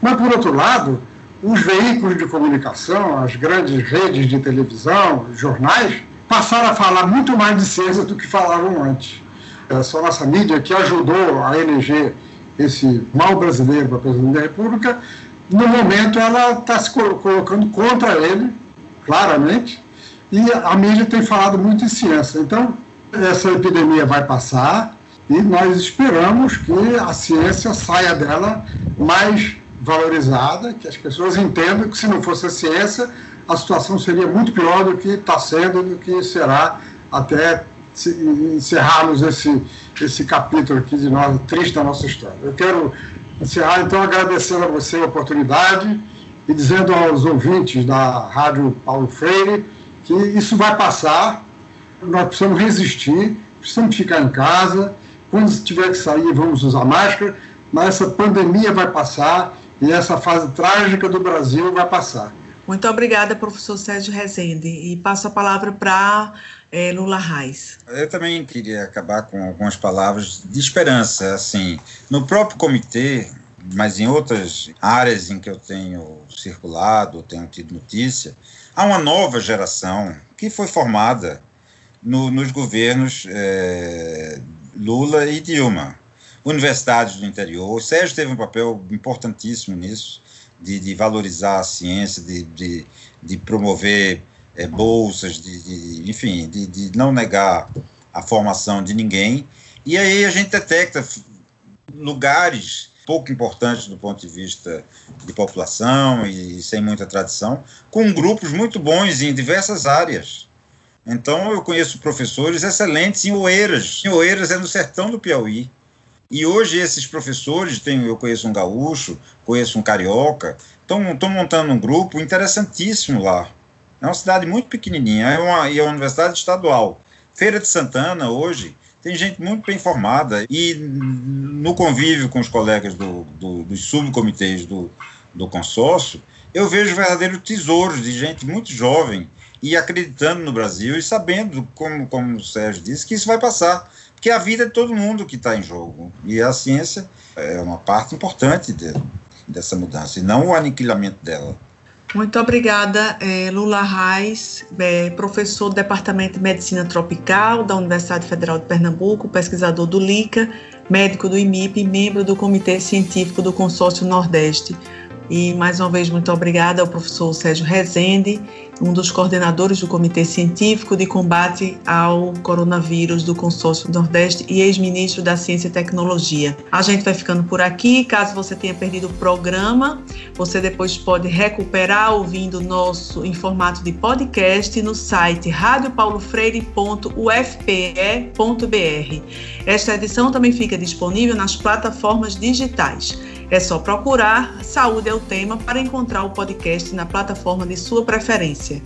Mas, por outro lado, os veículos de comunicação, as grandes redes de televisão, jornais, passaram a falar muito mais de ciência do que falavam antes. Essa nossa mídia que ajudou a eleger esse mal brasileiro para presidente da República, no momento ela está se colocando contra ele, claramente, e a mídia tem falado muito em ciência. Então, essa epidemia vai passar e nós esperamos que a ciência saia dela mais valorizada, que as pessoas entendam que se não fosse a ciência, a situação seria muito pior do que está sendo, do que será até encerrarmos esse, esse capítulo aqui de nós, triste da nossa história. Eu quero encerrar, então, agradecendo a você a oportunidade e dizendo aos ouvintes da Rádio Paulo Freire que isso vai passar, nós precisamos resistir, precisamos ficar em casa, quando tiver que sair, vamos usar máscara, mas essa pandemia vai passar e essa fase trágica do Brasil vai passar. Muito obrigada, professor Sérgio Rezende. E passo a palavra para é, Lula Reis. Eu também queria acabar com algumas palavras de esperança. Assim, no próprio comitê, mas em outras áreas em que eu tenho circulado, tenho tido notícia, há uma nova geração que foi formada no, nos governos é, Lula e Dilma universidades do interior. O Sérgio teve um papel importantíssimo nisso, de, de valorizar a ciência, de, de, de promover é, bolsas, de, enfim, de não negar a formação de ninguém. E aí a gente detecta lugares pouco importantes do ponto de vista de população e sem muita tradição, com grupos muito bons em diversas áreas. Então eu conheço professores excelentes em Oeiras. Em Oeiras é no sertão do Piauí. E hoje esses professores, tem, eu conheço um gaúcho, conheço um carioca, estão montando um grupo interessantíssimo lá. É uma cidade muito pequenininha, é uma, e é uma universidade estadual. Feira de Santana, hoje, tem gente muito bem formada. E no convívio com os colegas do, do, dos subcomitês do, do consórcio, eu vejo verdadeiros tesouros de gente muito jovem e acreditando no Brasil e sabendo, como, como o Sérgio disse, que isso vai passar que a vida de todo mundo que está em jogo. E a ciência é uma parte importante de, dessa mudança, e não o aniquilamento dela. Muito obrigada, é, Lula Reis, é, professor do Departamento de Medicina Tropical da Universidade Federal de Pernambuco, pesquisador do LICA, médico do IMIP e membro do Comitê Científico do Consórcio Nordeste. E mais uma vez, muito obrigada ao professor Sérgio Rezende, um dos coordenadores do Comitê Científico de Combate ao Coronavírus do Consórcio Nordeste e ex-ministro da Ciência e Tecnologia. A gente vai ficando por aqui. Caso você tenha perdido o programa, você depois pode recuperar ouvindo nosso em formato de podcast no site radiopaulofreire.ufpe.br. Esta edição também fica disponível nas plataformas digitais. É só procurar Saúde é o Tema para encontrar o podcast na plataforma de sua preferência.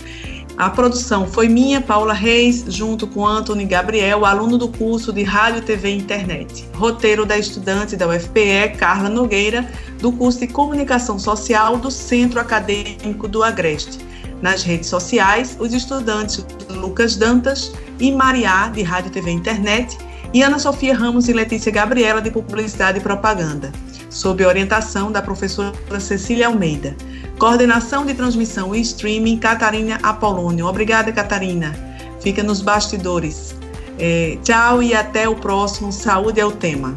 A produção foi minha, Paula Reis, junto com Antônio Gabriel, aluno do curso de Rádio, TV e Internet. Roteiro da estudante da UFPE, Carla Nogueira, do curso de Comunicação Social do Centro Acadêmico do Agreste. Nas redes sociais, os estudantes Lucas Dantas e Mariá, de Rádio, TV e Internet, e Ana Sofia Ramos e Letícia Gabriela, de Publicidade e Propaganda sob orientação da professora Cecília Almeida. Coordenação de transmissão e streaming, Catarina Apolônio. Obrigada, Catarina. Fica nos bastidores. É, tchau e até o próximo. Saúde é o tema.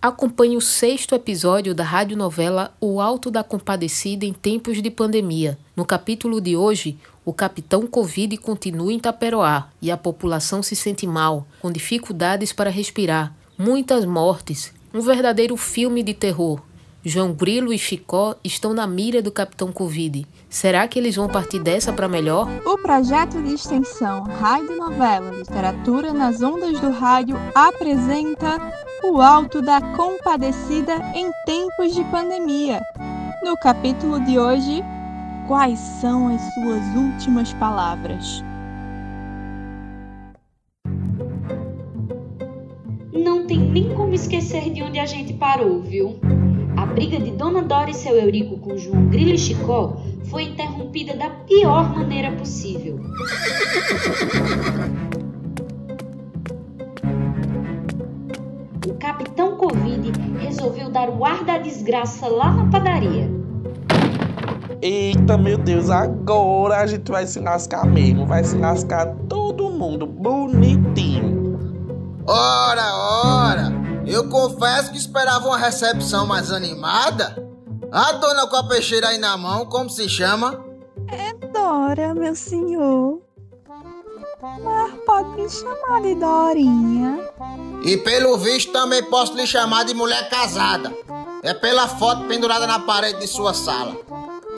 Acompanhe o sexto episódio da radionovela O Alto da Compadecida em Tempos de Pandemia. No capítulo de hoje, o capitão Covid continua em Taperoá e a população se sente mal, com dificuldades para respirar, muitas mortes. Um verdadeiro filme de terror. João Grilo e Chicó estão na mira do Capitão Covid. Será que eles vão partir dessa para melhor? O projeto de extensão Rádio Novela Literatura nas Ondas do Rádio apresenta O Alto da Compadecida em Tempos de Pandemia. No capítulo de hoje, quais são as suas últimas palavras? Não tem nem como esquecer de onde a gente parou, viu? A briga de Dona Dora e seu Eurico com João Grilo e Chicó foi interrompida da pior maneira possível. O capitão Covid resolveu dar o ar da desgraça lá na padaria. Eita, meu Deus, agora a gente vai se lascar mesmo. Vai se lascar todo mundo bonitinho. Ora, ora! Eu confesso que esperava uma recepção mais animada. A dona com a peixeira aí na mão, como se chama? É Dora, meu senhor. Mas pode me chamar de Dorinha. E pelo visto também posso lhe chamar de mulher casada. É pela foto pendurada na parede de sua sala.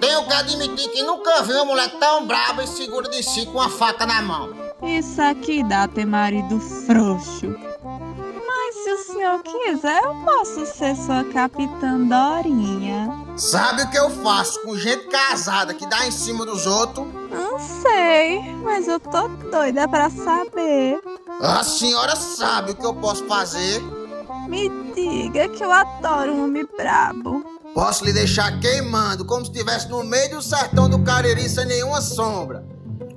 Tenho que admitir que nunca vi uma mulher tão braba e segura de si com a faca na mão. Isso aqui dá ter marido frouxo o senhor quiser, eu posso ser sua capitã Dorinha. Sabe o que eu faço com gente casada que dá em cima dos outros? Não sei, mas eu tô doida pra saber. A senhora sabe o que eu posso fazer? Me diga que eu adoro um homem brabo. Posso lhe deixar queimando como se estivesse no meio do sertão do Cariri sem nenhuma sombra.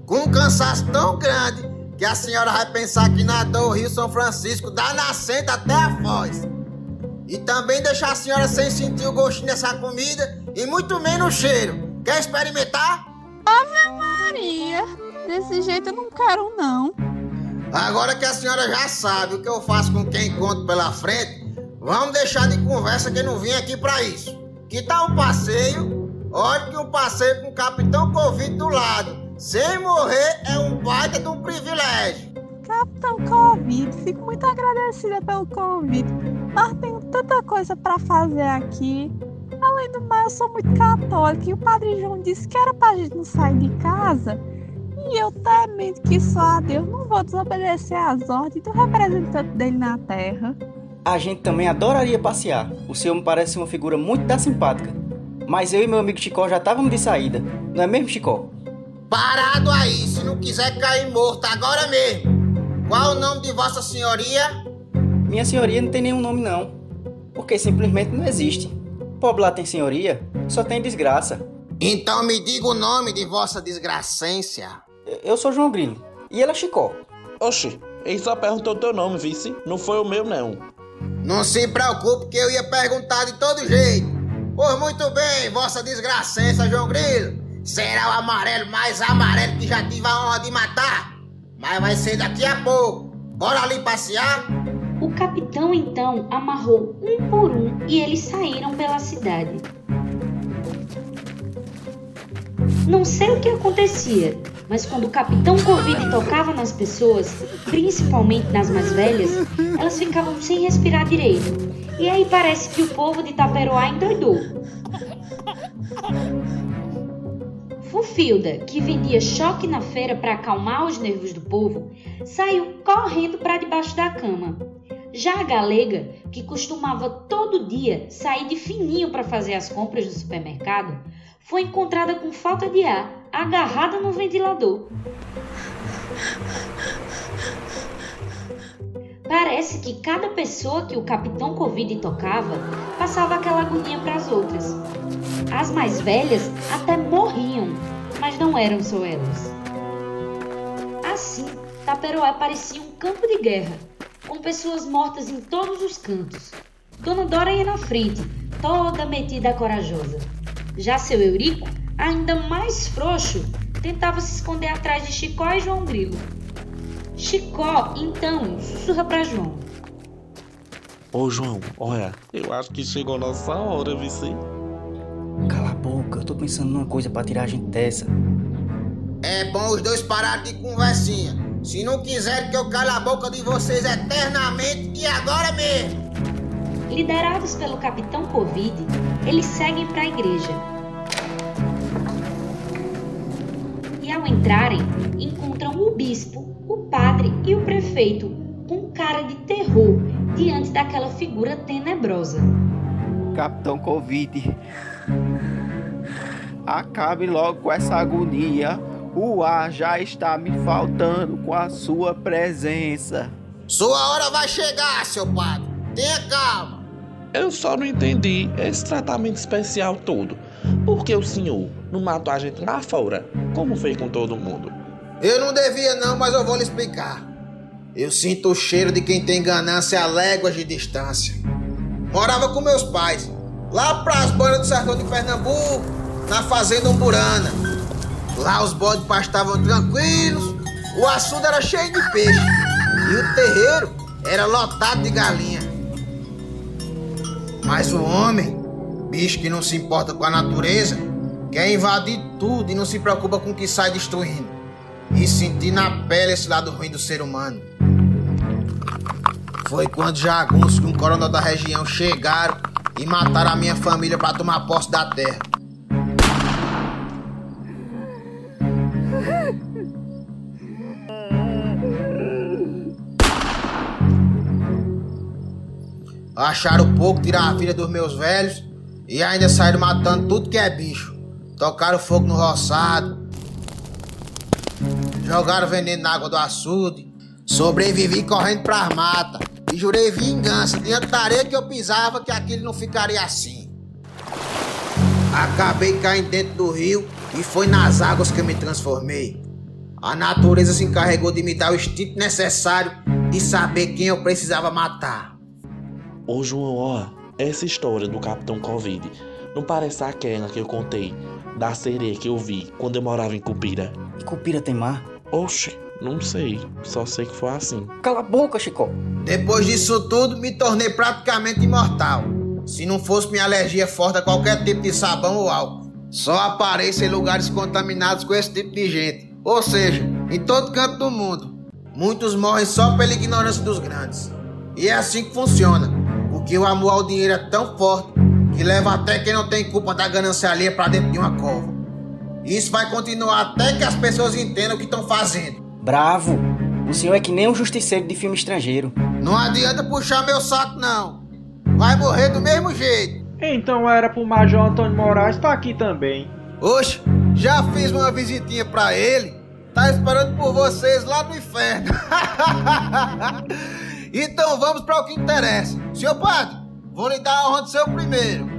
Com um cansaço tão grande que a senhora vai pensar que nadou o Rio São Francisco da nascente até a foz. E também deixar a senhora sem sentir o gostinho dessa comida e muito menos o cheiro. Quer experimentar? Ave Maria! Desse jeito eu não quero, não. Agora que a senhora já sabe o que eu faço com quem encontro pela frente, vamos deixar de conversa que não vim aqui para isso. Que tal um passeio? Olha que um passeio com o Capitão Covid do lado sem morrer é um baita de um privilégio. Capitão Covid, fico muito agradecida pelo convite, mas tenho tanta coisa para fazer aqui. Além do mais, eu sou muito católica e o Padre João disse que era pra gente não sair de casa. E eu temendo que só a Deus não vou desobedecer às ordens do representante dele na Terra. A gente também adoraria passear. O senhor me parece uma figura muito da simpática. Mas eu e meu amigo Chicó já estávamos de saída, não é mesmo, Chicó? Parado aí, se não quiser cair morto agora mesmo. Qual o nome de Vossa Senhoria? Minha senhoria não tem nenhum nome não, porque simplesmente não existe. Pobre lá tem senhoria, só tem desgraça. Então me diga o nome de Vossa Desgracência. Eu sou João Grilo, e ela é Chicó. Oxi, ele só perguntou teu nome, vice. Não foi o meu, não. Não se preocupe que eu ia perguntar de todo jeito. Pois muito bem, Vossa Desgracência, João Grilo. Será o amarelo mais amarelo que já tive a honra de matar. Mas vai ser daqui a pouco. Bora ali passear? O capitão então amarrou um por um e eles saíram pela cidade. Não sei o que acontecia, mas quando o capitão Covid tocava nas pessoas, principalmente nas mais velhas, elas ficavam sem respirar direito. E aí parece que o povo de Taperoá endoidou. Fufilda, que vendia choque na feira para acalmar os nervos do povo, saiu correndo para debaixo da cama. Já a galega, que costumava todo dia sair de fininho para fazer as compras do supermercado, foi encontrada com falta de ar, agarrada no ventilador. Parece que cada pessoa que o capitão Covid tocava passava aquela agonia para as outras. As mais velhas até morriam, mas não eram só elas. Assim, Taperoá parecia um campo de guerra, com pessoas mortas em todos os cantos. Dona Dora ia na frente, toda metida corajosa. Já seu Eurico, ainda mais frouxo, tentava se esconder atrás de Chicó e João Grilo. Chicó, então, sussurra para João. Ô João, olha, eu acho que chegou nossa hora, vice. Cala a boca, eu tô pensando numa coisa pra tirar a gente dessa. É bom os dois pararem de conversinha. Se não quiserem que eu cale a boca de vocês eternamente e agora mesmo. Liderados pelo capitão Covid, eles seguem para a igreja. E ao entrarem, encontram o bispo, o padre e o prefeito com cara de terror diante daquela figura tenebrosa. Capitão Covid, acabe logo com essa agonia. O ar já está me faltando com a sua presença. Sua hora vai chegar, seu padre. Tenha calma. Eu só não entendi esse tratamento especial todo. Por que o senhor não matou a gente lá fora, como fez com todo mundo? Eu não devia não, mas eu vou lhe explicar. Eu sinto o cheiro de quem tem ganância a léguas de distância. Morava com meus pais, lá pras bandas do sertão de Pernambuco, na fazenda Umburana. Lá os bodes pastavam tranquilos, o açude era cheio de peixe e o terreiro era lotado de galinha. Mas o homem, bicho que não se importa com a natureza, quer invadir tudo e não se preocupa com o que sai destruindo. E sentir na pele esse lado ruim do ser humano. Foi quando jagunços com um coronel da região chegaram e mataram a minha família para tomar posse da terra. Acharam pouco tirar a vida dos meus velhos e ainda saíram matando tudo que é bicho. Tocaram fogo no roçado, jogaram veneno na água do açude. Sobrevivi correndo pras matas e jurei vingança diante da areia que eu pisava que aquilo não ficaria assim. Acabei caindo dentro do rio e foi nas águas que eu me transformei. A natureza se encarregou de me dar o instinto necessário de saber quem eu precisava matar. Ô João, ó, essa história do Capitão Covid não parece aquela que eu contei da sereia que eu vi quando eu morava em Cupira? E Cupira tem mar? Oxe, não sei, só sei que foi assim. Cala a boca, Chico. Depois disso tudo, me tornei praticamente imortal. Se não fosse minha alergia forte a qualquer tipo de sabão ou álcool. Só apareço em lugares contaminados com esse tipo de gente. Ou seja, em todo canto do mundo. Muitos morrem só pela ignorância dos grandes. E é assim que funciona. Porque o amor ao dinheiro é tão forte que leva até quem não tem culpa da ganância alheia pra dentro de uma cova. Isso vai continuar até que as pessoas entendam o que estão fazendo. Bravo! O senhor é que nem um justiceiro de filme estrangeiro. Não adianta puxar meu saco, não. Vai morrer do mesmo jeito. Então era pro Major Antônio Moraes estar aqui também. Oxe, já fiz uma visitinha pra ele. Tá esperando por vocês lá no inferno. então vamos para o que interessa. Senhor padre, vou lhe dar a honra de ser o primeiro.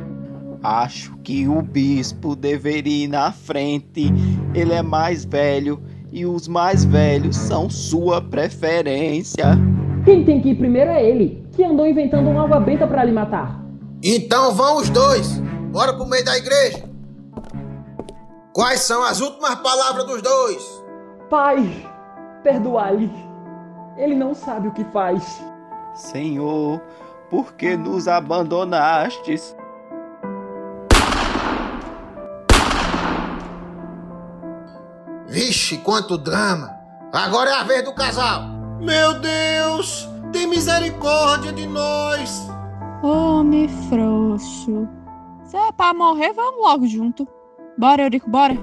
Acho que o bispo deveria ir na frente. Ele é mais velho e os mais velhos são sua preferência. Quem tem que ir primeiro é ele, que andou inventando uma água benta para lhe matar. Então vão os dois. Bora pro meio da igreja. Quais são as últimas palavras dos dois? Pai, perdoai-lhe. Ele não sabe o que faz. Senhor, por que nos abandonastes? Vixe, quanto drama! Agora é a vez do casal! Meu Deus! Tem misericórdia de nós! Homem frouxo. Se é pra morrer, vamos logo junto. Bora, Eurico, bora.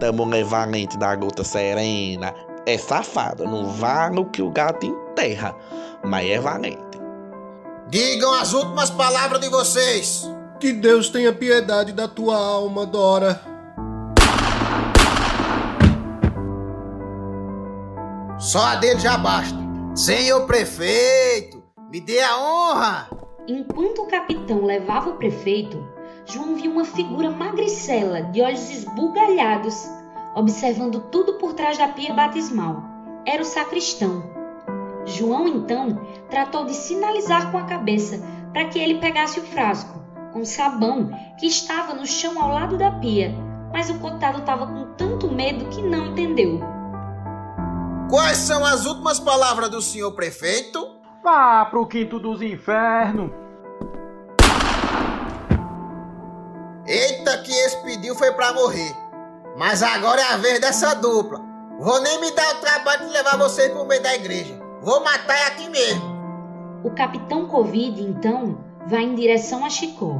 Tamo valente da gota serena. É safado, não vale o que o gato enterra, mas é valente. Digam as últimas palavras de vocês. Que Deus tenha piedade da tua alma, Dora. Só a dele já basta. Senhor prefeito, me dê a honra. Enquanto o capitão levava o prefeito, João viu uma figura magricela, de olhos esbugalhados, observando tudo por trás da pia batismal. Era o sacristão. João então tratou de sinalizar com a cabeça para que ele pegasse o frasco com sabão que estava no chão ao lado da pia, mas o cotado estava com tanto medo que não entendeu. Quais são as últimas palavras do senhor prefeito? Vá pro quinto dos infernos. Eita, que esse pediu foi pra morrer. Mas agora é a vez dessa dupla. Vou nem me dar o trabalho de levar vocês pro meio da igreja. Vou matar aqui mesmo. O capitão Covid, então, vai em direção a Chicó.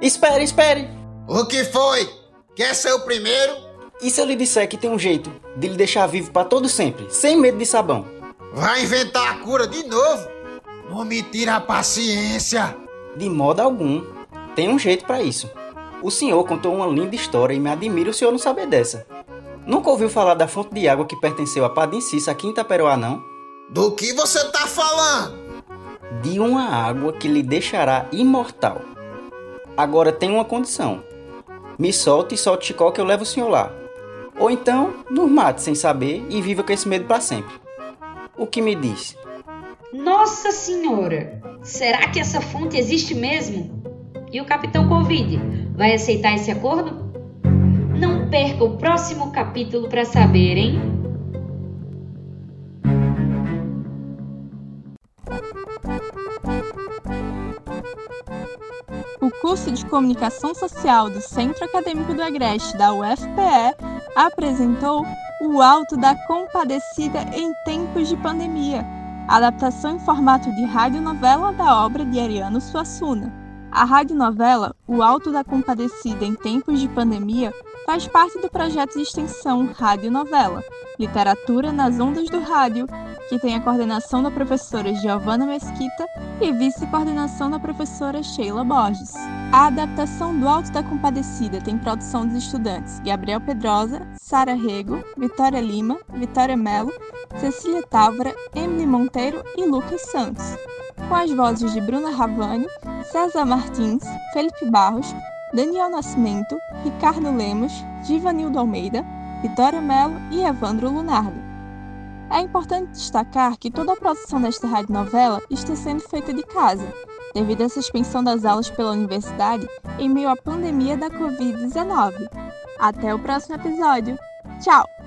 Espere, espere! O que foi? Quer ser o primeiro? E se eu lhe disser que tem um jeito de lhe deixar vivo para todo sempre, sem medo de sabão? Vai inventar a cura de novo? Não me tira a paciência. De modo algum. Tem um jeito para isso. O senhor contou uma linda história e me admira o senhor não saber dessa. Nunca ouviu falar da fonte de água que pertenceu a Padim Cissa aqui em Itaperoá, não? Do que você tá falando? De uma água que lhe deixará imortal. Agora tem uma condição. Me solte e solte Chicó que eu levo o senhor lá. Ou então, nos mate sem saber e viva com esse medo para sempre. O que me diz? Nossa Senhora! Será que essa fonte existe mesmo? E o Capitão Covid vai aceitar esse acordo? Não perca o próximo capítulo para saber, hein? O curso de Comunicação Social do Centro Acadêmico do Agreste da UFPE apresentou O Alto da Compadecida em Tempos de Pandemia, adaptação em formato de radionovela da obra de Ariano Suassuna. A radionovela O Alto da Compadecida em Tempos de Pandemia faz parte do projeto de extensão Radionovela, Literatura nas Ondas do Rádio, que tem a coordenação da professora Giovana Mesquita e vice-coordenação da professora Sheila Borges. A adaptação do Alto da Compadecida tem produção dos estudantes Gabriel Pedrosa, Sara Rego, Vitória Lima, Vitória Melo, Cecília Távora, Emily Monteiro e Lucas Santos, com as vozes de Bruna Ravani, César Martins, Felipe Barros, Daniel Nascimento, Ricardo Lemos, Givanildo Almeida, Vitória Melo e Evandro Lunardo. É importante destacar que toda a produção desta radionovela está sendo feita de casa, devido à suspensão das aulas pela universidade em meio à pandemia da Covid-19. Até o próximo episódio. Tchau!